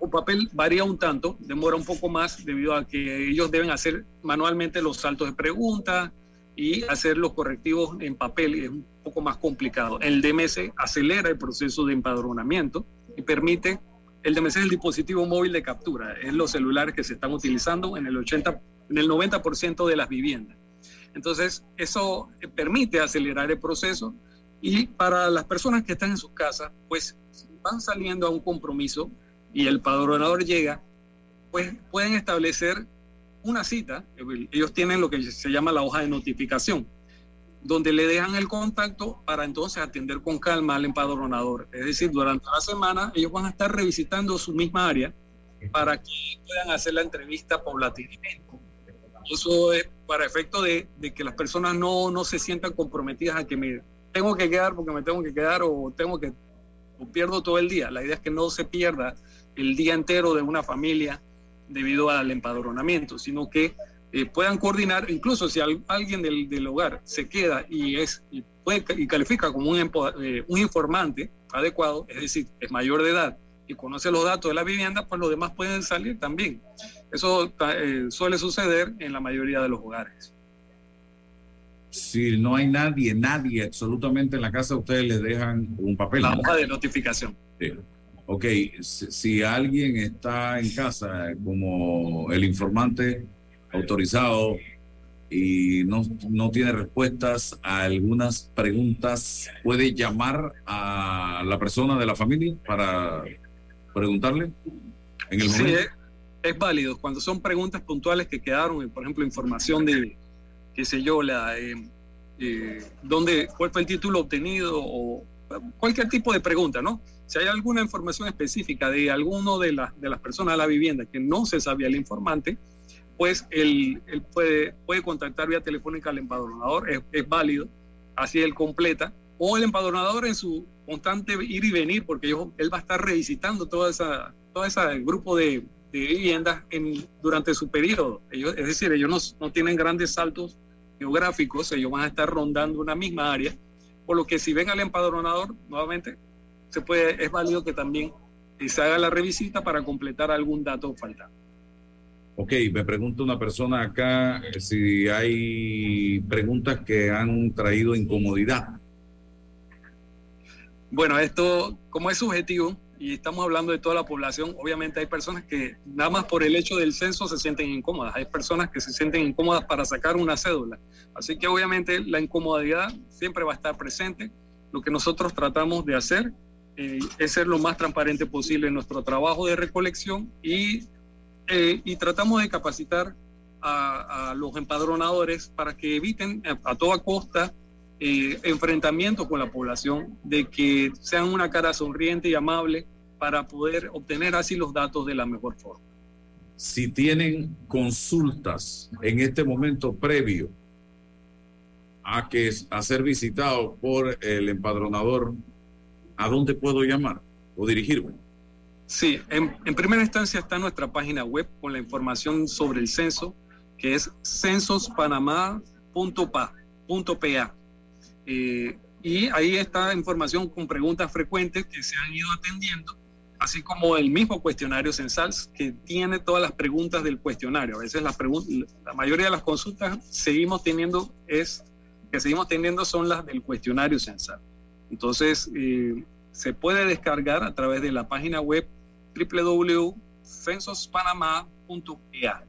S14: Con papel varía un tanto, demora un poco más debido a que ellos deben hacer manualmente los saltos de preguntas, y hacer los correctivos en papel es un poco más complicado. El DMS acelera el proceso de empadronamiento y permite, el DMS es el dispositivo móvil de captura, es los celulares que se están utilizando en el 80, en el 90% de las viviendas. Entonces, eso permite acelerar el proceso y para las personas que están en sus casas, pues van saliendo a un compromiso y el padronador llega, pues pueden establecer una cita, ellos tienen lo que se llama la hoja de notificación, donde le dejan el contacto para entonces atender con calma al empadronador. Es decir, durante la semana ellos van a estar revisitando su misma área para que puedan hacer la entrevista paulatinamente. Eso es para efecto de, que las personas no, no se sientan comprometidas a que me tengo que quedar porque me tengo que quedar o tengo que o pierdo todo el día. La idea es que no se pierda el día entero de una familia debido al empadronamiento, sino que eh, puedan coordinar, incluso si alguien del, hogar se queda y es y, puede, y califica como un, eh, un informante adecuado, es decir, es mayor de edad y conoce los datos de la vivienda, pues los demás pueden salir también. Eso eh, suele suceder en la mayoría de los hogares.
S7: Si no hay nadie, nadie absolutamente en la casa, ustedes les dejan un papel.
S14: La hoja de notificación.
S7: Sí ok, si, alguien está en casa como el informante autorizado y no, no tiene respuestas a algunas preguntas, ¿puede llamar a la persona de la familia para preguntarle? En el
S14: sí, es, válido. Cuando son preguntas puntuales que quedaron, por ejemplo, información de, qué sé yo, la, eh, eh, dónde, cuál fue el título obtenido o cualquier tipo de pregunta, ¿no? Si hay alguna información específica de alguno de, de las personas de la vivienda que no se sabía el informante, pues él, él puede, puede contactar vía telefónica al empadronador, es, es, válido, así él completa, o el empadronador en su constante ir y venir, porque él va a estar revisitando toda esa, todo ese grupo de, de viviendas en, durante su periodo. Ellos, es decir, ellos no, no tienen grandes saltos geográficos, ellos van a estar rondando una misma área por lo que si ven al empadronador, nuevamente, se puede, es válido que también se haga la revisita para completar algún dato faltante.
S7: Ok, me pregunta una persona acá eh, si hay preguntas que han traído incomodidad.
S14: Bueno, esto, como es subjetivo, y estamos hablando de toda la población, obviamente hay personas que nada más por el hecho del censo se sienten incómodas, hay personas que se sienten incómodas para sacar una cédula. Así que obviamente la incomodidad siempre va a estar presente. Lo que nosotros tratamos de hacer eh, es ser lo más transparente posible en nuestro trabajo de recolección y, eh, y tratamos de capacitar a, los empadronadores para que eviten a, toda costa eh, enfrentamientos con la población, de que sean una cara sonriente y amable para poder obtener así los datos de la mejor forma.
S7: Si tienen consultas en este momento previo a que a ser visitado por el empadronador, ¿a dónde puedo llamar o dirigirme?
S14: Sí, en, primera instancia está nuestra página web con la información sobre el censo, que es censospanamá.pa. Eh, y ahí está información con preguntas frecuentes que se han ido atendiendo, así como el mismo cuestionario censal que tiene todas las preguntas del cuestionario. A veces las la mayoría de las consultas seguimos teniendo es que seguimos teniendo son las del cuestionario censal. Entonces, eh, se puede descargar a través de la página web www.censospanamá.ea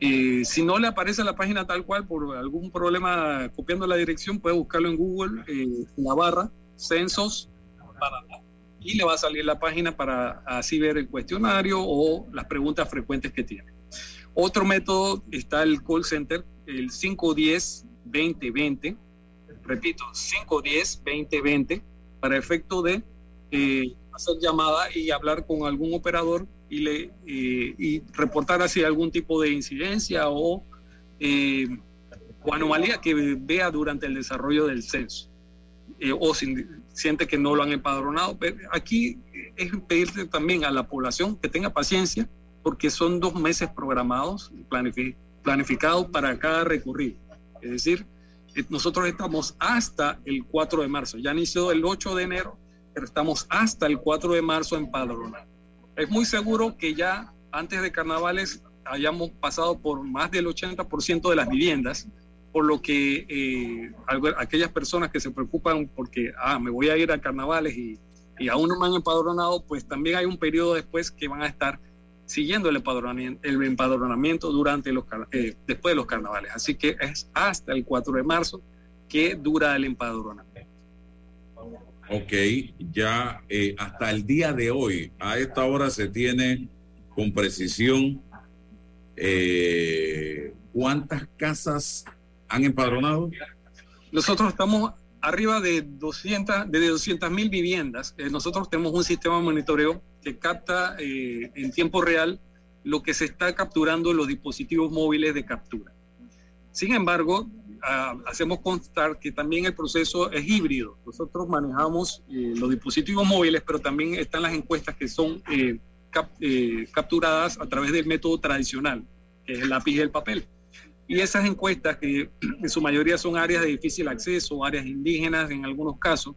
S14: si no le aparece la página tal cual por algún problema copiando la dirección, puede buscarlo en Google, eh, la barra Censos Panamá. y le va a salir la página para así ver el cuestionario o las preguntas frecuentes que tiene. Otro método está el call center, el 510-2020, repito, 510-2020, para efecto de eh, hacer llamada y hablar con algún operador eh, y reportar así algún tipo de incidencia o, eh, o anomalía que vea durante el desarrollo del censo. o si siente que no lo han empadronado. Pero aquí es pedirle también a la población que tenga paciencia porque son dos meses programados, planificados para cada recurrir. Es decir, nosotros estamos hasta el 4 de marzo. Ya inició el 8 de enero, pero estamos hasta el 4 de marzo en. Es muy seguro que ya antes de carnavales hayamos pasado por más del 80% de las viviendas, por lo que eh, aquellas personas que se preocupan porque, ah, me voy a ir a carnavales y, y aún no me han empadronado, pues también hay un periodo después que van a estar siguiendo el empadronamiento, el empadronamiento durante los, eh, después de los carnavales. Así que es hasta el 4 de marzo que dura el empadronamiento.
S7: Ok, ya eh, hasta el día de hoy, a esta hora se tiene con precisión eh, cuántas casas han empadronado.
S14: Nosotros estamos arriba de 200 de 200 mil viviendas. nosotros tenemos un sistema de monitoreo que capta eh, en tiempo real lo que se está capturando en los dispositivos móviles de captura. Sin embargo, ah, hacemos constar que también el proceso es híbrido. Nosotros manejamos eh, los dispositivos móviles, pero también están las encuestas que son eh, capturadas a través del método tradicional, que es el lápiz y el papel. Y esas encuestas, que en su mayoría son áreas de difícil acceso, áreas indígenas en algunos casos,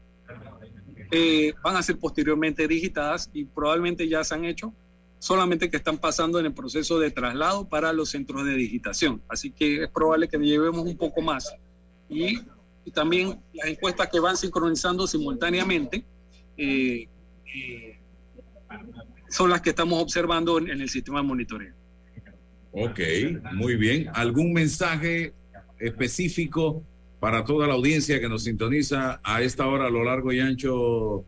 S14: eh, van a ser posteriormente digitadas y probablemente ya se han hecho, solamente que están pasando en el proceso de traslado para los centros de digitación. Así que es probable que llevemos un poco más. Y, también las encuestas que van sincronizando simultáneamente eh, eh, son las que estamos observando en, en el sistema de monitoreo.
S7: Ok, muy bien. ¿Algún mensaje específico para toda la audiencia que nos sintoniza a esta hora a lo largo y ancho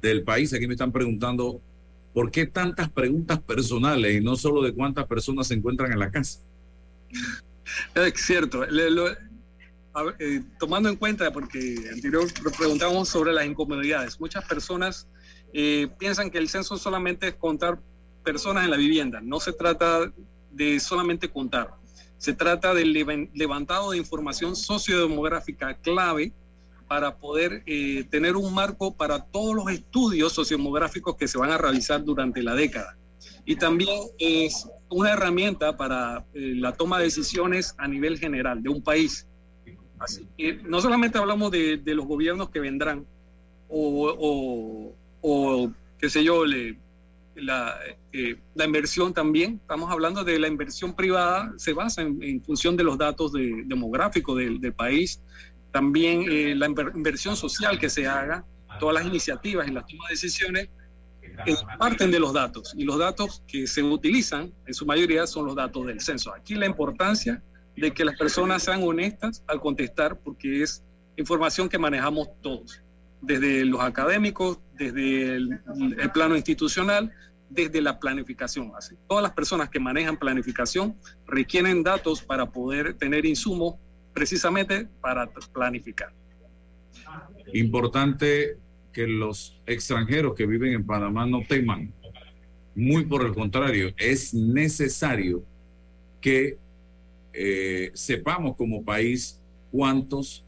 S7: del país. Aquí me están preguntando por qué tantas preguntas personales y no solo de cuántas personas se encuentran en la casa.
S14: Es cierto. Eh, tomando en cuenta, porque anterior preguntamos sobre las incomodidades, muchas personas eh, piensan que el censo solamente es contar personas en la vivienda. No se trata de solamente contar se trata del levantado de información sociodemográfica clave para poder eh, tener un marco para todos los estudios sociodemográficos que se van a realizar durante la década. Y también es una herramienta para eh, la toma de decisiones a nivel general de un país. Así que no solamente hablamos de, los gobiernos que vendrán o, o, o qué sé yo, le, la, eh, la, inversión también, estamos hablando de la inversión privada, se basa en, función de los datos demográficos del, país, también eh, la inversión social que se haga, todas las iniciativas y las tomas de decisiones eh, parten de los datos y los datos que se utilizan en su mayoría son los datos del censo. Aquí la importancia de que las personas sean honestas al contestar porque es información que manejamos todos desde los académicos, desde el, plano institucional, desde la planificación. Todas las personas que manejan planificación requieren datos para poder tener insumos precisamente para planificar.
S7: Importante que los extranjeros que viven en Panamá no teman. Muy por el contrario, es necesario que eh, sepamos como país cuántos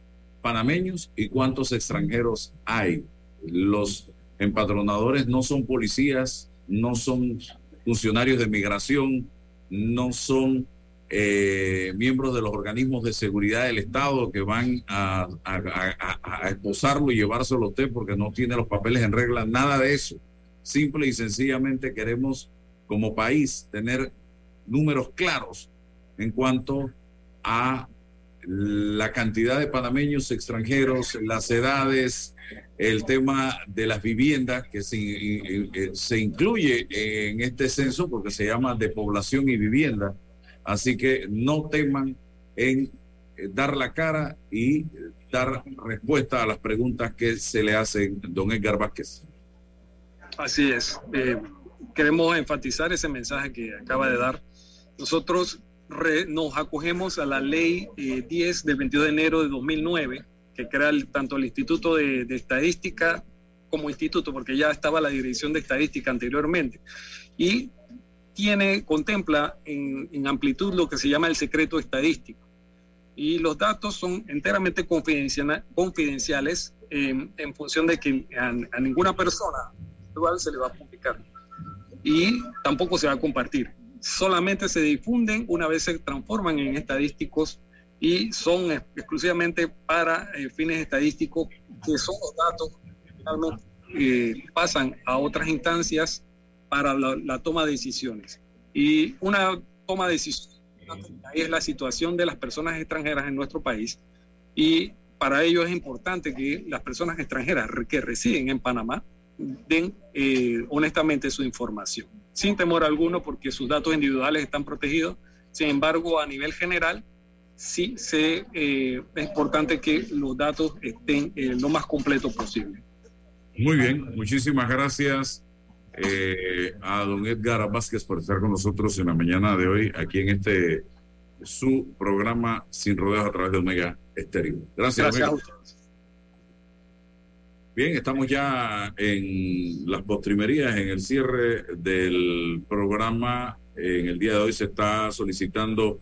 S7: panameños y cuántos extranjeros hay. Los empadronadores no son policías, no son funcionarios de migración, no son eh, miembros de los organismos de seguridad del Estado que van a, a, esposarlo y llevárselo a usted porque no tiene los papeles en regla, nada de eso. Simple y sencillamente queremos como país tener números claros en cuanto a la cantidad de panameños extranjeros, las edades, el tema de las viviendas que se, eh, se, incluye en este censo porque se llama de población y vivienda. Así que no teman en eh, dar la cara y dar respuesta a las preguntas que se le hacen don Edgar Vázquez.
S14: Así es. Eh, queremos enfatizar ese mensaje que acaba de dar. Nosotros nos acogemos a la ley 10 del 22 de enero de 2009, que crea tanto el Instituto de, de, Estadística como instituto, porque ya estaba la Dirección de Estadística anteriormente. Y tiene, contempla en, en amplitud lo que se llama el secreto estadístico. Y los datos son enteramente confidenciales en función de que a, a ninguna persona se le va a publicar y tampoco se va a compartir. Solamente se difunden una vez se transforman en estadísticos y son exclusivamente para eh, fines estadísticos, que son los datos que eh, pasan a otras instancias para la, toma de decisiones. Y una toma de decisiones es la situación de las personas extranjeras en nuestro país y para ello es importante que las personas extranjeras que residen en Panamá den eh, honestamente su información, sin temor alguno porque sus datos individuales están protegidos. Sin embargo, a nivel general, sí se, eh, es importante que los datos estén eh, lo más completo posible.
S7: Muy bien, muchísimas gracias a don Edgar Vázquez por estar con nosotros en la mañana de hoy aquí en este su programa Sin Rodeos a través de Omega Estéreo. Gracias. gracias Bien, estamos ya en las postrimerías, en el cierre del programa. En el día de hoy se está solicitando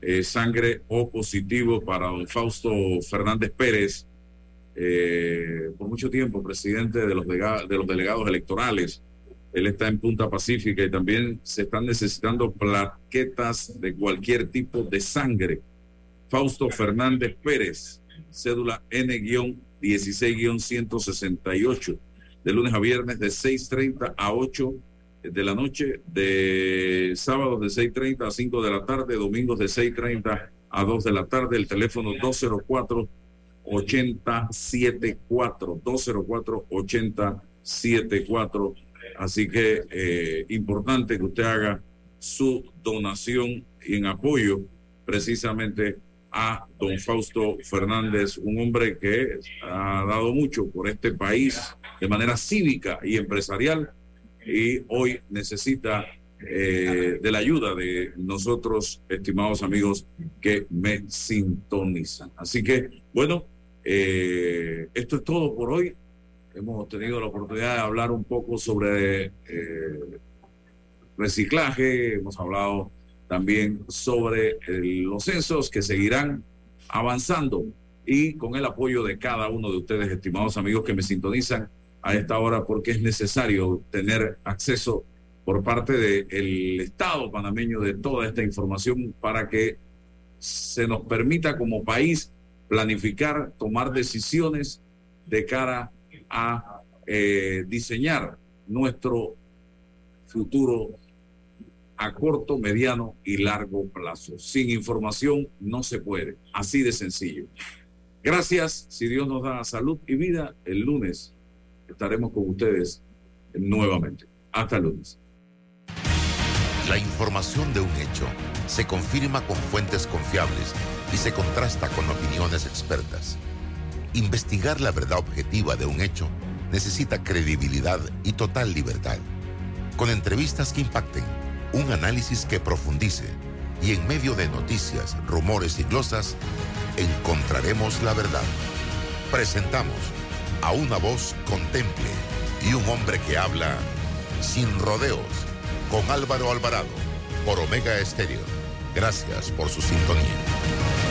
S7: eh, sangre O positivo para don Fausto Fernández Pérez, eh, por mucho tiempo presidente de los, de los delegados electorales. Él está en Punta Pacífica y también se están necesitando plaquetas de cualquier tipo de sangre. Fausto Fernández Pérez, cédula N- 16-168, de lunes a viernes de 6.30 a 8 de la noche, de sábados de 6.30 a 5 de la tarde, domingos de 6.30 a 2 de la tarde, el teléfono 204 8074 204 8074 así que eh, importante que usted haga su donación en apoyo precisamente a don Fausto Fernández, un hombre que ha dado mucho por este país de manera cívica y empresarial y hoy necesita eh, de la ayuda de nosotros, estimados amigos que me sintonizan. Así que, bueno, eh, esto es todo por hoy. Hemos tenido la oportunidad de hablar un poco sobre eh, reciclaje, hemos hablado también sobre los censos que seguirán avanzando y con el apoyo de cada uno de ustedes, estimados amigos que me sintonizan a esta hora, porque es necesario tener acceso por parte del Estado panameño de toda esta información para que se nos permita como país planificar, tomar decisiones de cara a eh, diseñar nuestro futuro a corto, mediano y largo plazo. Sin información no se puede, así de sencillo. Gracias, si Dios nos da salud y vida, el lunes estaremos con ustedes nuevamente. Hasta el lunes.
S1: La información de un hecho se confirma con fuentes confiables y se contrasta con opiniones expertas. Investigar la verdad objetiva de un hecho necesita credibilidad y total libertad. Con entrevistas que impacten un análisis que profundice y en medio de noticias, rumores y glosas, encontraremos la verdad. Presentamos a una voz contemple y un hombre que habla sin rodeos con Álvaro Alvarado por Omega Estéreo. Gracias por su sintonía.